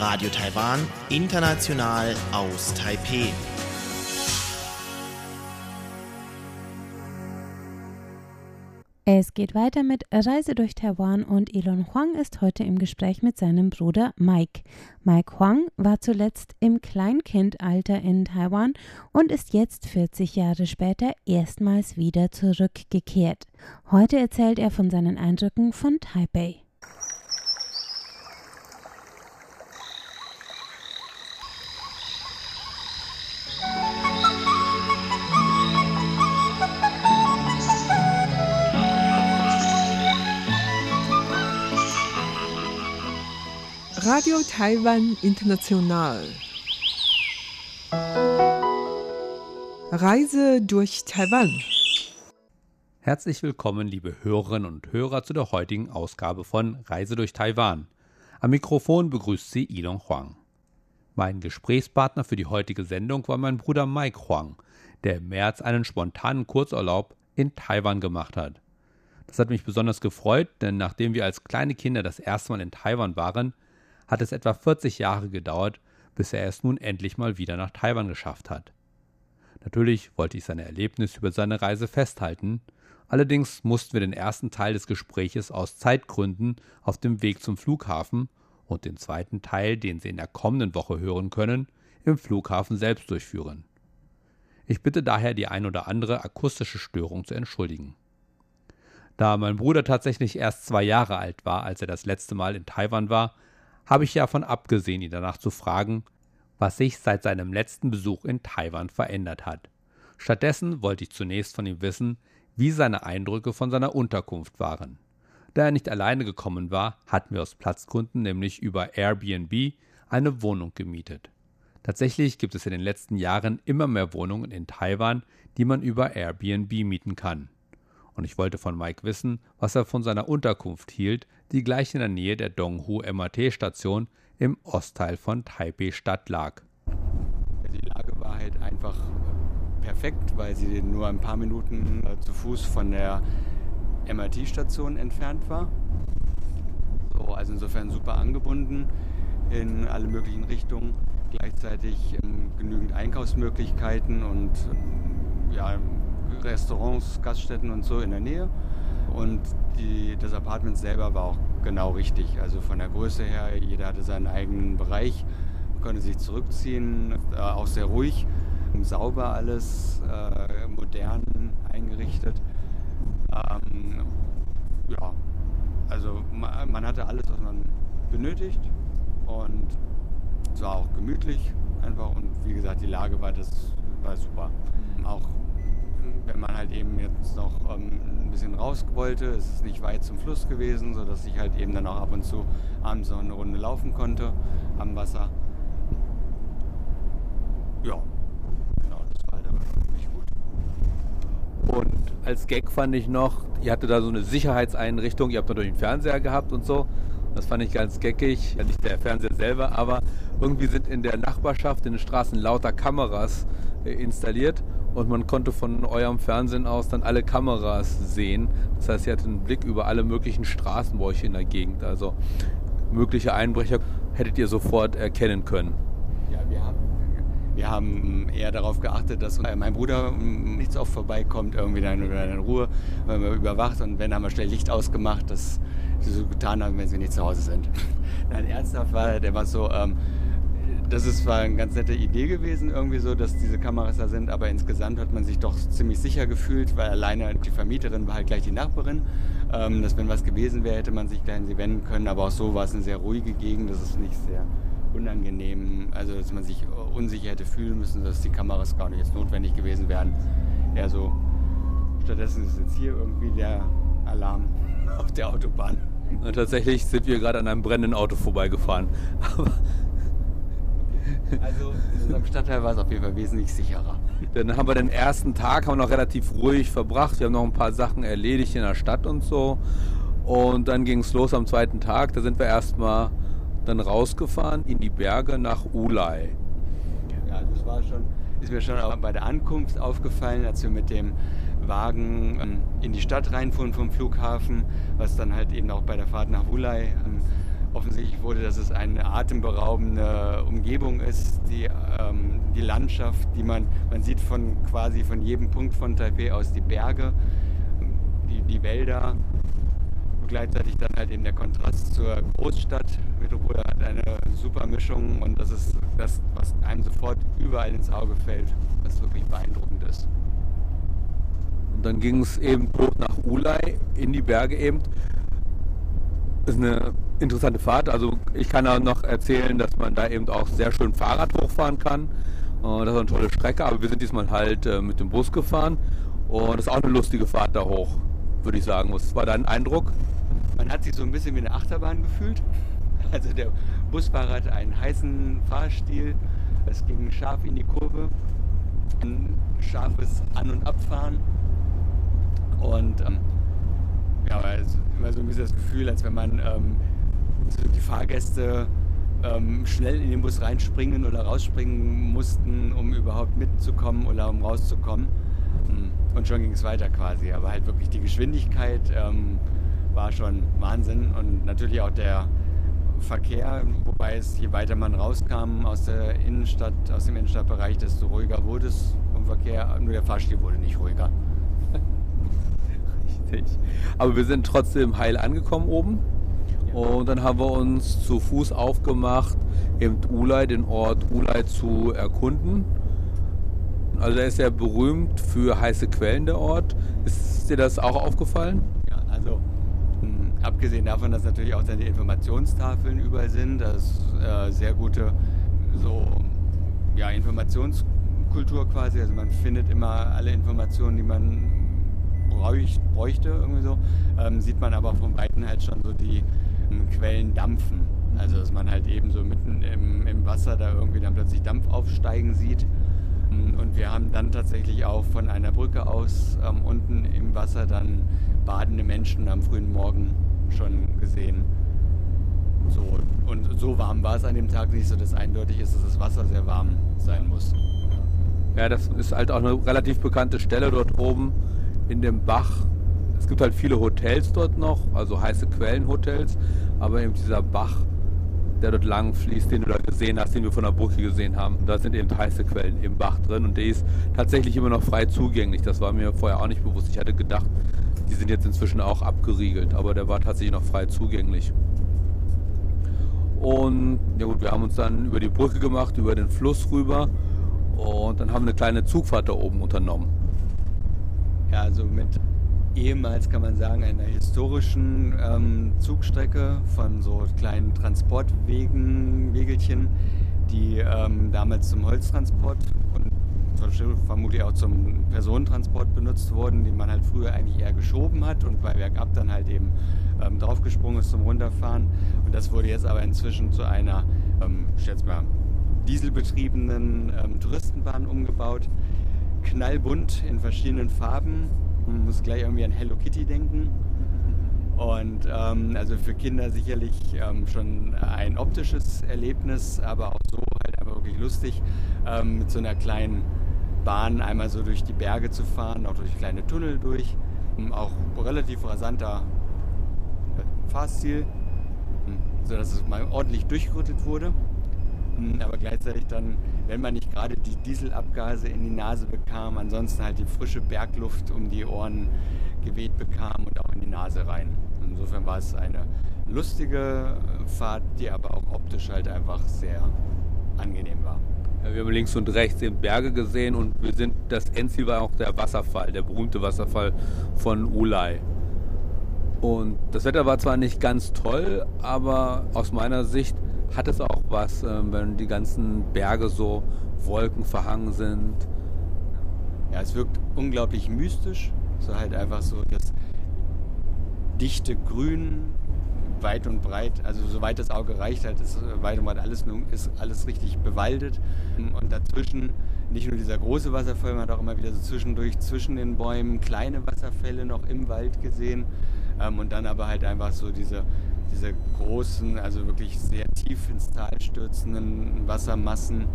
Radio Taiwan, international aus Taipeh. Es geht weiter mit Reise durch Taiwan und Elon Huang ist heute im Gespräch mit seinem Bruder Mike. Mike Huang war zuletzt im Kleinkindalter in Taiwan und ist jetzt 40 Jahre später erstmals wieder zurückgekehrt. Heute erzählt er von seinen Eindrücken von Taipei. Radio Taiwan International. Reise durch Taiwan. Herzlich willkommen, liebe Hörerinnen und Hörer, zu der heutigen Ausgabe von Reise durch Taiwan. Am Mikrofon begrüßt Sie Ilon Huang. Mein Gesprächspartner für die heutige Sendung war mein Bruder Mike Huang, der im März einen spontanen Kurzurlaub in Taiwan gemacht hat. Das hat mich besonders gefreut, denn nachdem wir als kleine Kinder das erste Mal in Taiwan waren, hat es etwa 40 Jahre gedauert, bis er es nun endlich mal wieder nach Taiwan geschafft hat. Natürlich wollte ich seine Erlebnisse über seine Reise festhalten, allerdings mussten wir den ersten Teil des Gespräches aus Zeitgründen auf dem Weg zum Flughafen und den zweiten Teil, den Sie in der kommenden Woche hören können, im Flughafen selbst durchführen. Ich bitte daher, die ein oder andere akustische Störung zu entschuldigen. Da mein Bruder tatsächlich erst zwei Jahre alt war, als er das letzte Mal in Taiwan war, habe ich davon abgesehen, ihn danach zu fragen, was sich seit seinem letzten Besuch in Taiwan verändert hat. Stattdessen wollte ich zunächst von ihm wissen, wie seine Eindrücke von seiner Unterkunft waren. Da er nicht alleine gekommen war, hatten wir aus Platzgründen nämlich über Airbnb eine Wohnung gemietet. Tatsächlich gibt es in den letzten Jahren immer mehr Wohnungen in Taiwan, die man über Airbnb mieten kann. Und ich wollte von Mike wissen, was er von seiner Unterkunft hielt, die gleich in der Nähe der Donghu MRT-Station im Ostteil von Taipei Stadt lag. Die Lage war halt einfach perfekt, weil sie nur ein paar Minuten äh, zu Fuß von der MRT-Station entfernt war. So, also insofern super angebunden in alle möglichen Richtungen. Gleichzeitig ähm, genügend Einkaufsmöglichkeiten und ähm, ja, Restaurants, Gaststätten und so in der Nähe. Und die, das Apartment selber war auch genau richtig. Also von der Größe her, jeder hatte seinen eigenen Bereich, konnte sich zurückziehen, äh, auch sehr ruhig, sauber alles, äh, modern eingerichtet. Ähm, ja, also man, hatte alles, was man benötigt und es war auch gemütlich einfach und wie gesagt, die Lage war das war super. Mhm. Auch wenn man halt eben jetzt noch ähm, ein bisschen raus wollte, ist es nicht weit zum Fluss gewesen, sodass ich halt eben dann auch ab und zu abends noch eine Runde laufen konnte am Wasser. Ja, genau, das war halt aber wirklich gut. Und als Gag fand ich noch, ihr hattet da so eine Sicherheitseinrichtung, ihr habt natürlich einen Fernseher gehabt und so. Das fand ich ganz geckig. Ja, nicht der Fernseher selber, aber irgendwie sind in der Nachbarschaft, in den Straßen lauter Kameras äh, installiert und man konnte von eurem Fernsehen aus dann alle Kameras sehen. Das heißt, ihr hattet einen Blick über alle möglichen Straßen bei euch in der Gegend. Also mögliche Einbrecher hättet ihr sofort erkennen können. Ja, wir haben, wir haben eher darauf geachtet, dass mein Bruder nichts oft vorbeikommt, irgendwie dann in Ruhe, wenn wir überwacht und wenn haben wir schnell Licht ausgemacht, dass sie so getan haben, wenn sie nicht zu Hause sind. Nein, ernsthaft war der war so, ähm, das ist zwar eine ganz nette Idee gewesen, irgendwie so, dass diese Kameras da sind, aber insgesamt hat man sich doch ziemlich sicher gefühlt, weil alleine die Vermieterin war halt gleich die Nachbarin. Ähm, dass wenn was gewesen wäre, hätte man sich gleich an sie wenden können, aber auch so war es eine sehr ruhige Gegend, das ist nicht sehr unangenehm, also dass man sich unsicher hätte fühlen müssen, dass die Kameras gar nicht jetzt notwendig gewesen wären. Eher so, stattdessen ist jetzt hier irgendwie der Alarm auf der Autobahn. Und tatsächlich sind wir gerade an einem brennenden Auto vorbeigefahren. Aber also in unserem Stadtteil war es auf jeden Fall wesentlich sicherer. Dann haben wir den ersten Tag haben wir noch relativ ruhig verbracht. Wir haben noch ein paar Sachen erledigt in der Stadt und so. Und dann ging es los am zweiten Tag. Da sind wir erstmal dann rausgefahren in die Berge nach Ulai. Ja, das war schon, ist mir schon auch bei der Ankunft aufgefallen, als wir mit dem Wagen ähm, in die Stadt reinfuhren vom Flughafen, was dann halt eben auch bei der Fahrt nach Ulai ähm, offensichtlich wurde, dass es eine atemberaubende Umgebung ist, die, ähm, die Landschaft, die man, man sieht von quasi von jedem Punkt von Taipei aus die Berge, die, die Wälder, und gleichzeitig dann halt eben der Kontrast zur Großstadt. Metropole hat eine super Mischung und das ist das, was einem sofort überall ins Auge fällt, was wirklich beeindruckend ist. Und dann ging es eben hoch nach Ulai in die Berge eben. Ist eine interessante Fahrt. Also ich kann auch noch erzählen, dass man da eben auch sehr schön Fahrrad hochfahren kann. Das ist eine tolle Strecke, aber wir sind diesmal halt äh, mit dem Bus gefahren und das ist auch eine lustige Fahrt da hoch, würde ich sagen. Was war dein Eindruck? Man hat sich so ein bisschen wie eine Achterbahn gefühlt. Also der Busfahrer hatte einen heißen Fahrstil, es ging scharf in die Kurve, ein scharfes An- und Abfahren und ähm, ja, also immer so ein bisschen das Gefühl, als wenn man ähm, so die Fahrgäste ähm, schnell in den Bus reinspringen oder rausspringen mussten, um überhaupt mitzukommen oder um rauszukommen. Hm. Und schon ging es weiter quasi. Aber halt wirklich die Geschwindigkeit ähm, war schon Wahnsinn und natürlich auch der Verkehr, wobei es je weiter man rauskam aus der Innenstadt, aus dem Innenstadtbereich, desto ruhiger wurde es vom Verkehr. Nur der Fahrstil wurde nicht ruhiger. Richtig. Aber wir sind trotzdem heil angekommen oben. Und dann haben wir uns zu Fuß aufgemacht, eben Ulay, den Ort Ulay zu erkunden. Also er ist sehr berühmt für heiße Quellen, der Ort. Ist dir das auch aufgefallen? Ja, also mh, abgesehen davon, dass natürlich auch dann die Informationstafeln überall sind, dass äh, sehr gute so ja, Informationskultur quasi. Also man findet immer alle Informationen, die man bräuch, bräuchte, irgendwie so. Ähm, sieht man aber von Weitem halt schon so die ähm, Quellen dampfen. Also dass man halt eben so mitten im, im Wasser da irgendwie dann plötzlich Dampf aufsteigen sieht. Und wir haben dann tatsächlich auch von einer Brücke aus ähm, unten im Wasser dann badende Menschen am frühen Morgen schon gesehen. So, und so warm war es an dem Tag nicht, so dass eindeutig ist, dass das Wasser sehr warm sein muss. Ja, das ist halt auch eine relativ bekannte Stelle dort oben in dem Bach. Es gibt halt viele Hotels dort noch, also heiße Quellenhotels, aber eben dieser Bach der dort lang fließt, den du da gesehen hast, den wir von der Brücke gesehen haben. Da sind eben heiße Quellen im Bach drin und der ist tatsächlich immer noch frei zugänglich. Das war mir vorher auch nicht bewusst. Ich hatte gedacht, die sind jetzt inzwischen auch abgeriegelt, aber der war tatsächlich noch frei zugänglich. Und ja gut, wir haben uns dann über die Brücke gemacht, über den Fluss rüber und dann haben wir eine kleine Zugfahrt da oben unternommen. Ja, also mit ehemals, kann man sagen, einer historischen ähm, Zugstrecke von so kleinen Transportwegen, Wegelchen, die ähm, damals zum Holztransport und vermutlich auch zum Personentransport benutzt wurden, die man halt früher eigentlich eher geschoben hat und bei Bergab dann halt eben ähm, draufgesprungen ist zum Runterfahren. Und das wurde jetzt aber inzwischen zu einer, ähm, ich schätze mal, dieselbetriebenen ähm, Touristenbahn umgebaut. Knallbunt in verschiedenen Farben, man muss gleich irgendwie an Hello Kitty denken. Und ähm, also für Kinder sicherlich ähm, schon ein optisches Erlebnis, aber auch so halt einfach wirklich lustig, ähm, mit so einer kleinen Bahn einmal so durch die Berge zu fahren, auch durch kleine Tunnel durch. Ähm, auch relativ rasanter äh, Fahrstil, hm, sodass es mal ordentlich durchgerüttelt wurde. Hm, aber gleichzeitig dann, wenn man nicht gerade die Dieselabgase in die Nase bekam, ansonsten halt die frische Bergluft um die Ohren geweht bekam und auch in die Nase rein. Insofern war es eine lustige Fahrt, die aber auch optisch halt einfach sehr angenehm war. Ja, wir haben links und rechts eben Berge gesehen und wir sind, das Endziel war auch der Wasserfall, der berühmte Wasserfall von Ulay. Und das Wetter war zwar nicht ganz toll, aber aus meiner Sicht hat es auch was, ähm, wenn die ganzen Berge so wolkenverhangen sind. Ja, es wirkt unglaublich mystisch. So halt einfach so das dichte Grün, weit und breit, also soweit das Auge reicht, halt ist weit und breit alles, ist alles richtig bewaldet. Und dazwischen nicht nur dieser große Wasserfall, man hat auch immer wieder so zwischendurch zwischen den Bäumen kleine Wasserfälle noch im Wald gesehen. Ähm, und dann aber halt einfach so diese, diese großen, also wirklich sehr tief ins Tal stürzenden Wassermassen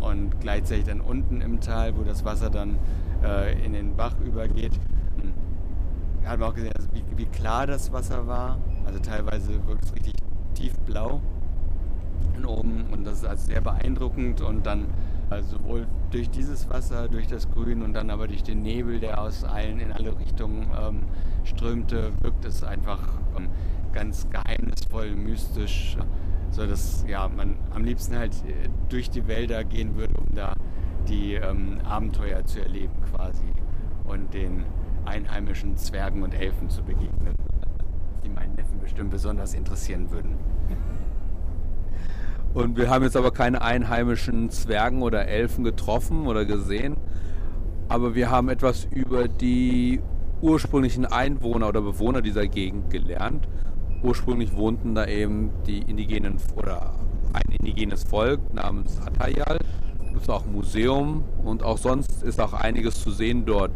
und gleichzeitig dann unten im Tal, wo das Wasser dann äh, in den Bach übergeht. Da hat man auch gesehen, also wie, wie, klar das Wasser war. Also teilweise wirkt es richtig tiefblau oben und das ist also sehr beeindruckend und dann also sowohl durch dieses Wasser, durch das Grün und dann aber durch den Nebel, der aus allen in alle Richtungen ähm, strömte, wirkt es einfach ähm, ganz geheimnisvoll, mystisch, so dass ja man am liebsten halt äh, durch die Wälder gehen würde, um da die ähm, Abenteuer zu erleben quasi und den einheimischen Zwergen und Elfen zu begegnen, die meinen Neffen bestimmt besonders interessieren würden. Und wir haben jetzt aber keine einheimischen Zwergen oder Elfen getroffen oder gesehen. Aber wir haben etwas über die ursprünglichen Einwohner oder Bewohner dieser Gegend gelernt. Ursprünglich wohnten da eben die indigenen oder ein indigenes Volk namens Atayal. Es gibt auch ein Museum und auch sonst ist auch einiges zu sehen dort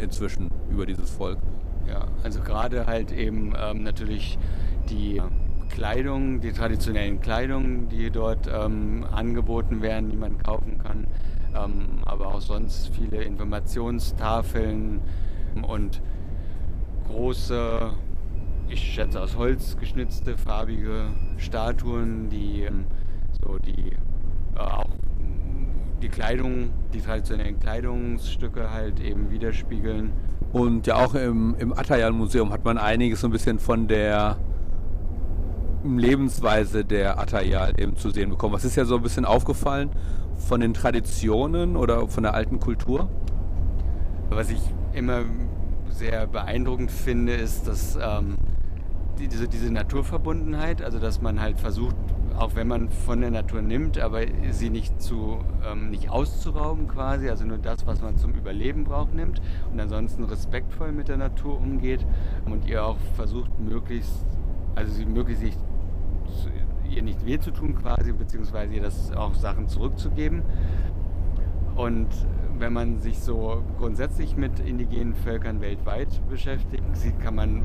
inzwischen über dieses Volk. Ja, also gerade halt eben ähm, natürlich die Kleidung, die traditionellen Kleidung, die dort ähm, angeboten werden, die man kaufen kann, ähm, aber auch sonst viele Informationstafeln und große, ich schätze aus Holz geschnitzte, farbige Statuen, die ähm, so die äh, auch die Kleidung, die traditionellen Kleidungsstücke halt eben widerspiegeln. Und ja auch im, im Atayal Museum hat man einiges so ein bisschen von der Lebensweise der Atayal eben zu sehen bekommen. Was ist ja so ein bisschen aufgefallen von den Traditionen oder von der alten Kultur? Was ich immer sehr beeindruckend finde, ist, dass ähm, diese, diese Naturverbundenheit, also dass man halt versucht, auch wenn man von der Natur nimmt, aber sie nicht zu ähm, nicht auszurauben quasi, also nur das, was man zum Überleben braucht, nimmt und ansonsten respektvoll mit der Natur umgeht und ihr auch versucht, möglichst also sie möglichst nicht ihr nicht weh zu tun quasi, beziehungsweise ihr das auch Sachen zurückzugeben. Und wenn man sich so grundsätzlich mit indigenen Völkern weltweit beschäftigt, kann man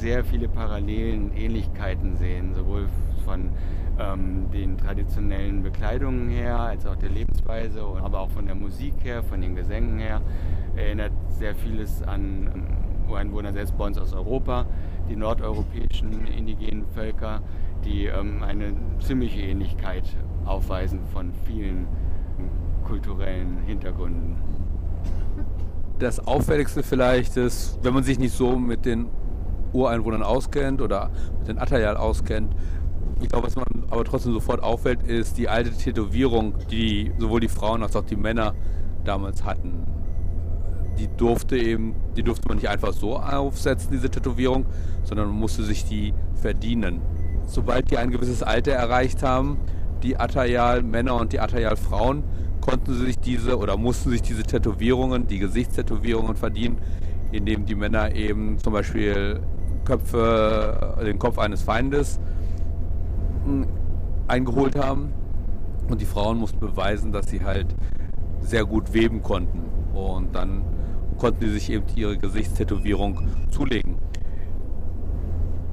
sehr viele Parallelen, Ähnlichkeiten sehen, sowohl von ähm, den traditionellen Bekleidungen her, als auch der Lebensweise, aber auch von der Musik her, von den Gesängen her. Erinnert sehr vieles an ähm, Ureinwohner selbst bei uns aus Europa, die nordeuropäischen indigenen Völker, die ähm, eine ziemliche Ähnlichkeit aufweisen von vielen kulturellen Hintergründen. Das Auffälligste vielleicht ist, wenn man sich nicht so mit den Ureinwohnern auskennt oder mit den Atayal auskennt, ich glaube, was man aber trotzdem sofort auffällt, ist die alte Tätowierung, die sowohl die Frauen als auch die Männer damals hatten. Die durfte eben, die durfte man nicht einfach so aufsetzen, diese Tätowierung, sondern man musste sich die verdienen sobald die ein gewisses Alter erreicht haben, die Atayal-Männer und die Atayal-Frauen, konnten sie sich diese oder mussten sich diese Tätowierungen, die Gesichtstätowierungen verdienen, indem die Männer eben zum Beispiel Köpfe, den Kopf eines Feindes hm, eingeholt haben. Und die Frauen mussten beweisen, dass sie halt sehr gut weben konnten. Und dann konnten sie sich eben ihre Gesichtstätowierung zulegen.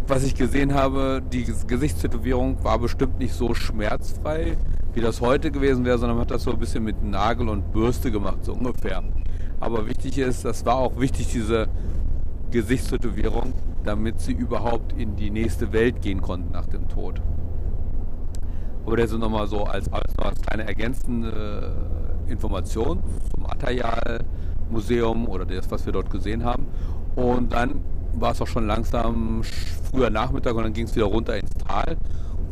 Was ich gesehen habe, die Gesichtstätowierung war bestimmt nicht so schmerzfrei, wie das heute gewesen wäre, sondern man hat das so ein bisschen mit Nagel und Bürste gemacht, so ungefähr. Aber wichtig ist, das war auch wichtig, diese Gesichtstätowierung, damit sie überhaupt in die nächste Welt gehen konnten nach dem Tod. Aber das ist nochmal so als, als, kleine ergänzende Information zum Atayal Museum oder das, was wir dort gesehen haben. Und dann war es auch schon langsam früher Nachmittag und dann ging es wieder runter ins Tal.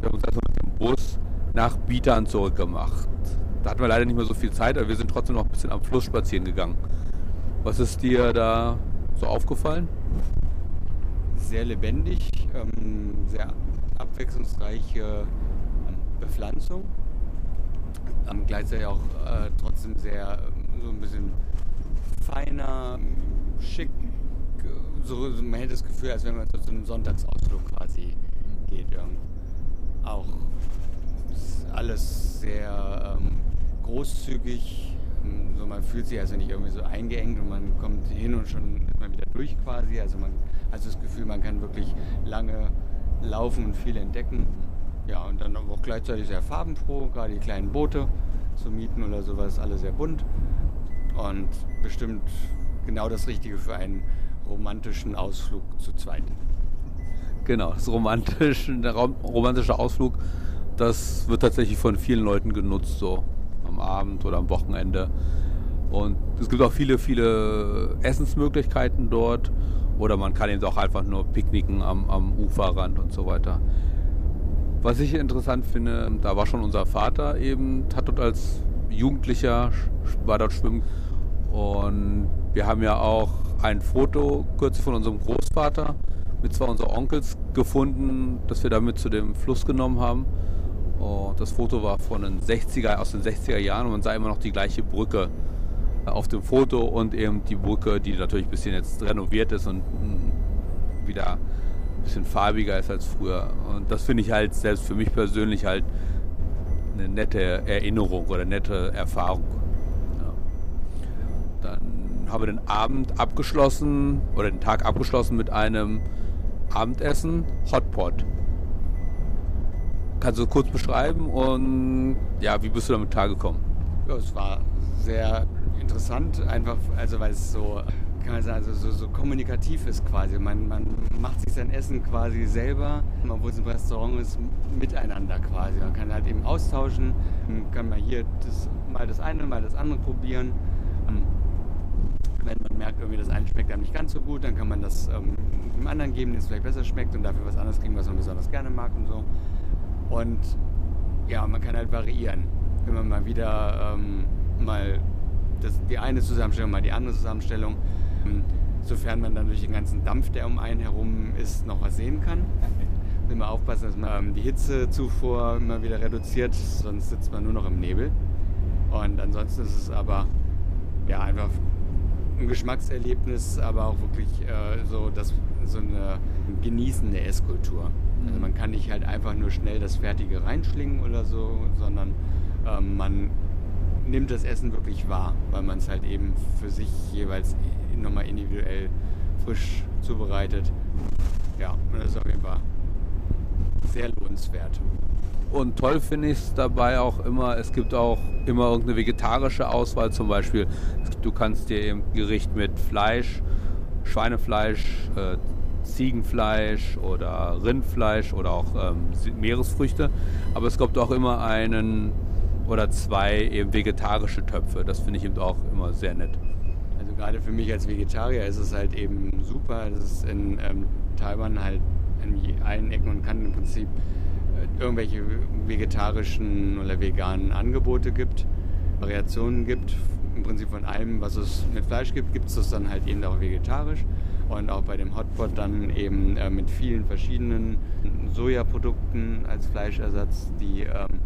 Wir haben uns also mit dem Bus nach Bietern zurückgemacht. Da hatten wir leider nicht mehr so viel Zeit, aber wir sind trotzdem noch ein bisschen am Fluss spazieren gegangen. Was ist dir da so aufgefallen? Sehr lebendig, ähm, sehr abwechslungsreiche ähm, Bepflanzung. Ähm, gleichzeitig auch äh, trotzdem sehr so ein bisschen feiner, schick so, man hätte das Gefühl, als wenn man zu einem Sonntagsausflug quasi geht. Auch alles sehr ähm, großzügig. So, man fühlt sich also nicht irgendwie so eingeengt und man kommt hin und schon ist man wieder durch quasi. Also man hat das Gefühl, man kann wirklich lange laufen und viel entdecken. Ja, und dann auch gleichzeitig sehr farbenfroh, gerade die kleinen Boote zu mieten oder sowas, alle sehr bunt. Und bestimmt genau das Richtige für einen romantischen Ausflug zu zweit. Genau, das romantische, der romantische Ausflug, das wird tatsächlich von vielen Leuten genutzt, so am Abend oder am Wochenende. Und es gibt auch viele, viele Essensmöglichkeiten dort. Oder man kann eben auch einfach nur picknicken am, am Uferrand und so weiter. Was ich interessant finde, da war schon unser Vater eben, hat dort als Jugendlicher, war dort schwimmen. Und wir haben ja auch ein Foto kürzlich von unserem Großvater mit zwei unserer Onkels gefunden, das wir damit zu dem Fluss genommen haben. Und das Foto war von den 60er, aus den 60er Jahren und man sah immer noch die gleiche Brücke auf dem Foto und eben die Brücke, die natürlich ein bisschen jetzt renoviert ist und wieder ein bisschen farbiger ist als früher. Und das finde ich halt selbst für mich persönlich halt eine nette Erinnerung oder nette Erfahrung. Ja. Dann haben wir den Abend abgeschlossen oder den Tag abgeschlossen mit einem Abendessen Hotpot. Kannst du kurz beschreiben und ja, wie bist du damit klargekommen? Ja, es war sehr interessant, einfach, also weil es so kann man sagen, also so, so kommunikativ ist quasi. Man, man macht sich sein Essen quasi selber, obwohl es ein Restaurant ist, miteinander quasi. Man kann halt eben austauschen, kann mal hier das, mal das eine, mal das andere probieren. Ähm, wenn man merkt, irgendwie das eine schmeckt einem nicht ganz so gut, dann kann man das ähm, dem anderen geben, den es vielleicht besser schmeckt und dafür was anderes kriegen, was man besonders gerne mag und so. Und ja, man kann halt variieren. Wenn man mal wieder ähm, mal das, die eine Zusammenstellung, mal die andere Zusammenstellung sofern man dann durch den ganzen Dampf, der um einen herum ist, noch was sehen kann. Immer aufpassen, dass man ähm, die Hitzezufuhr immer wieder reduziert, sonst sitzt man nur noch im Nebel. Und ansonsten ist es aber ja einfach ein Geschmackserlebnis, aber auch wirklich äh, so, das, so eine genießende Esskultur. Also man kann nicht halt einfach nur schnell das Fertige reinschlingen oder so, sondern ähm, man nimmt das Essen wirklich wahr, weil man es halt eben für sich jeweils nochmal individuell frisch zubereitet. Ja, und das ist auf jeden Fall sehr lohnenswert. Und toll finde ich es dabei auch immer, es gibt auch immer irgendeine vegetarische Auswahl zum Beispiel. Du kannst dir eben Gericht mit Fleisch, Schweinefleisch, äh, Ziegenfleisch oder Rindfleisch oder auch ähm, Meeresfrüchte. Aber es gibt auch immer einen oder zwei eben vegetarische Töpfe. Das finde ich eben auch immer sehr nett gerade für mich als Vegetarier ist es halt eben super, dass es in ähm, Taiwan halt in allen Ecken und Kanten im Prinzip äh, irgendwelche vegetarischen oder veganen Angebote gibt, Variationen gibt. Im Prinzip von allem, was es mit Fleisch gibt, gibt es das dann halt eben auch vegetarisch. Und auch bei dem Hotpot dann eben äh, mit vielen verschiedenen Sojaprodukten als Fleischersatz, die ähm,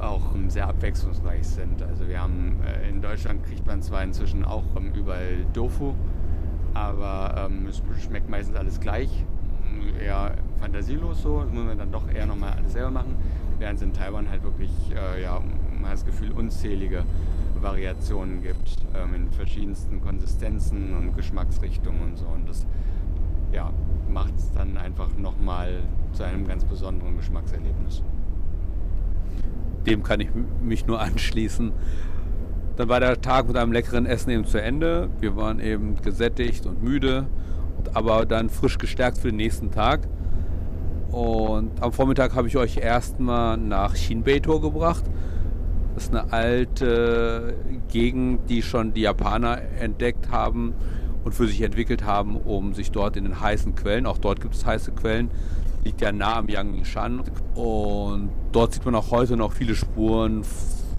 auch ähm, sehr abwechslungsreich sind. Also wir haben äh, in Deutschland kriegt man zwar inzwischen auch ähm, überall Tofu, aber ähm, es schmeckt meistens alles gleich, eher fantasielos so, das muss man dann doch eher nochmal alles selber machen, während es in Taiwan halt wirklich, äh, ja, man hat das Gefühl, unzählige Variationen gibt in verschiedensten Konsistenzen und Geschmacksrichtungen und so. Und das ja, macht es dann einfach nochmal zu einem ganz besonderen Geschmackserlebnis dem kann ich mich nur anschließen. Dann war der Tag mit einem leckeren Essen eben zu Ende. Wir waren eben gesättigt und müde, aber dann frisch gestärkt für den nächsten Tag. Und am Vormittag habe ich euch erstmal nach Shinbei-Tor gebracht. Das ist eine alte Gegend, die schon die Japaner entdeckt haben und für sich entwickelt haben, um sich dort in den heißen Quellen, auch dort gibt es heiße Quellen, liegt ja nah am Yangshan und dort sieht man auch heute noch viele Spuren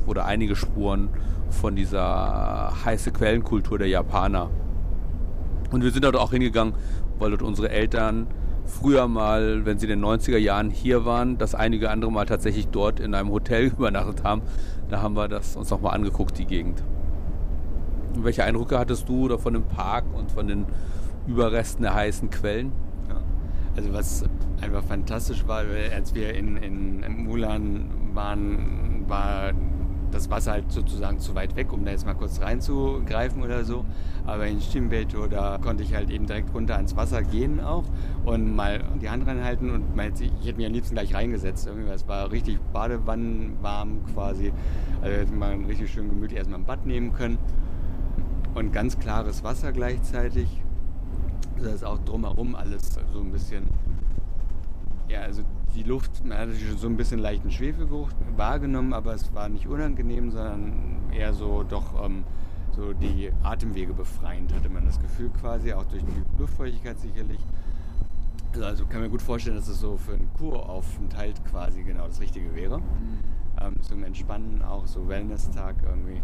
oder einige Spuren von dieser heiße Quellenkultur der Japaner. Und wir sind dort auch hingegangen, weil dort unsere Eltern früher mal, wenn sie in den 90er Jahren hier waren, das einige andere Mal tatsächlich dort in einem Hotel übernachtet haben. Da haben wir das uns nochmal angeguckt, die Gegend. Welche Eindrücke hattest du von dem Park und von den Überresten der heißen Quellen? Also was einfach fantastisch war, als wir in, in Mulan waren, war das Wasser halt sozusagen zu weit weg, um da jetzt mal kurz reinzugreifen oder so. Aber in Stimbeto, da konnte ich halt eben direkt runter ans Wasser gehen auch und mal die Hand reinhalten und mal, ich hätte mich am liebsten gleich reingesetzt. Es war richtig badewannenwarm quasi. Also hätte man richtig schön gemütlich erstmal ein Bad nehmen können. Und ganz klares Wasser gleichzeitig. Das ist auch drumherum alles so ein bisschen ja, also die Luft, man hat natürlich so ein bisschen leichten Schwefelgeruch wahrgenommen, aber es war nicht unangenehm, sondern eher so doch ähm, so die Atemwege befreiend, hatte man das Gefühl quasi, auch durch die Luftfeuchtigkeit sicherlich. Also, also kann mir gut vorstellen, dass es so für einen Kuraufenthalt quasi genau das Richtige wäre. Mhm. Ähm, zum Entspannen auch so Wellness-Tag irgendwie.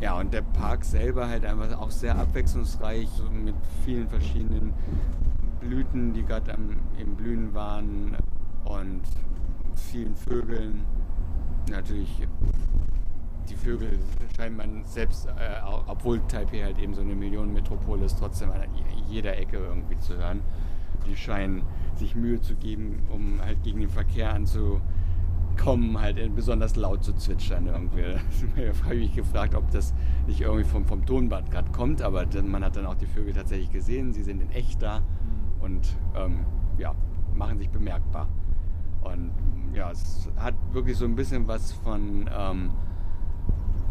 Ja, und der Park selber halt einfach auch sehr abwechslungsreich, so mit vielen verschiedenen Blüten, die gerade im Blühen waren und vielen Vögeln. Natürlich, die Vögel scheint man selbst, äh, obwohl Taipei halt eben so eine Millionenmetropole ist, trotzdem an jeder Ecke irgendwie zu hören. Die scheinen sich Mühe zu geben, um halt gegen den Verkehr anzu kommen, halt besonders laut zu zwitschern irgendwie. Da habe ich mich gefragt, ob das nicht irgendwie vom, vom Tonband gerade kommt, aber man hat dann auch die Vögel tatsächlich gesehen, sie sind in echt da und ähm, ja, machen sich bemerkbar. Und ja, es hat wirklich so ein bisschen was von ähm,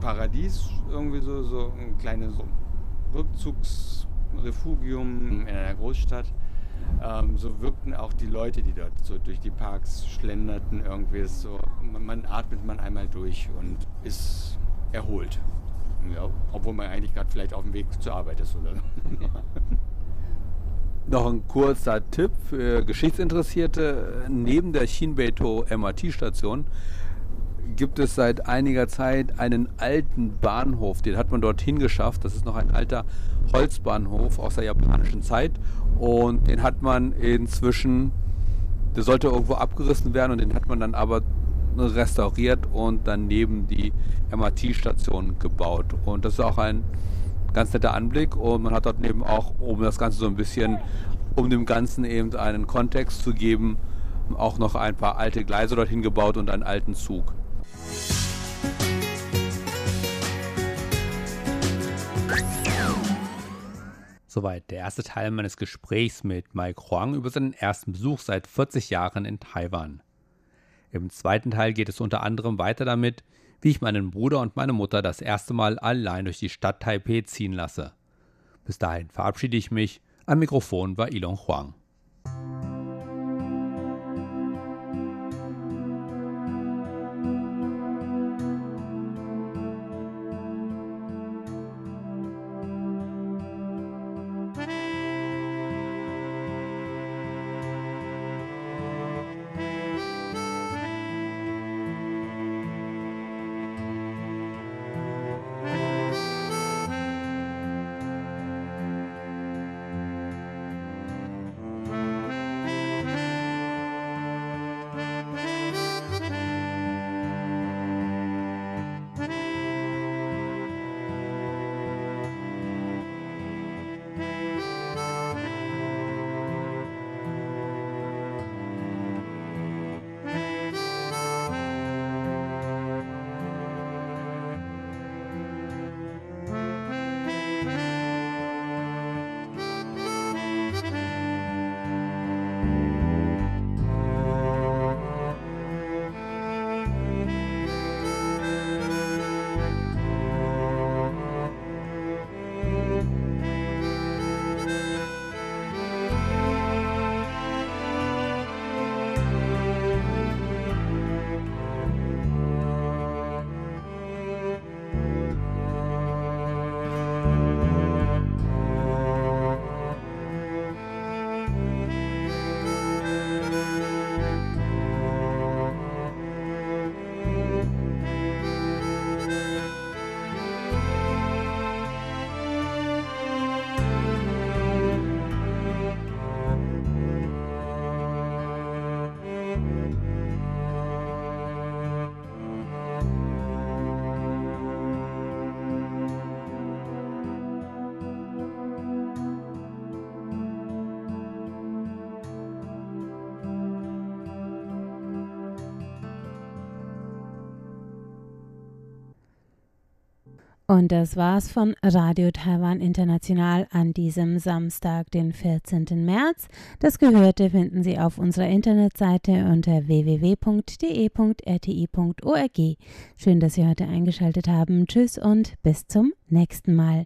Paradies, irgendwie so, so ein kleines Rückzugsrefugium in einer Großstadt ähm, so wirkten auch die Leute, die dort so durch die Parks schlenderten, irgendwie so, man, man atmet man einmal durch und ist erholt. Ja, obwohl man eigentlich gerade vielleicht auf dem Weg zur Arbeit ist oder Noch ein kurzer Tipp für Geschichtsinteressierte. Neben der Shinbeito MRT-Station gibt es seit einiger Zeit einen alten Bahnhof. Den hat man dorthin geschafft. Das ist noch ein alter Holzbahnhof aus der japanischen Zeit. Und den hat man inzwischen, der sollte irgendwo abgerissen werden und den hat man dann aber restauriert und daneben die MRT-Station gebaut. Und das ist auch ein ganz netter Anblick und man hat dort neben auch, um das Ganze so ein bisschen, um dem Ganzen eben einen Kontext zu geben, auch noch ein paar alte Gleise dorthin gebaut und einen alten Zug. Soweit der erste Teil meines Gesprächs mit Mike Huang über seinen ersten Besuch seit 40 Jahren in Taiwan. Im zweiten Teil geht es unter anderem weiter damit, wie ich meinen Bruder und meine Mutter das erste Mal allein durch die Stadt Taipei ziehen lasse. Bis dahin verabschiede ich mich. Am Mikrofon war Ilon Huang. Und das war's von Radio Taiwan International an diesem Samstag, den 14. März. Das Gehörte finden Sie auf unserer Internetseite unter www.de.rti.org. Schön, dass Sie heute eingeschaltet haben. Tschüss und bis zum nächsten Mal.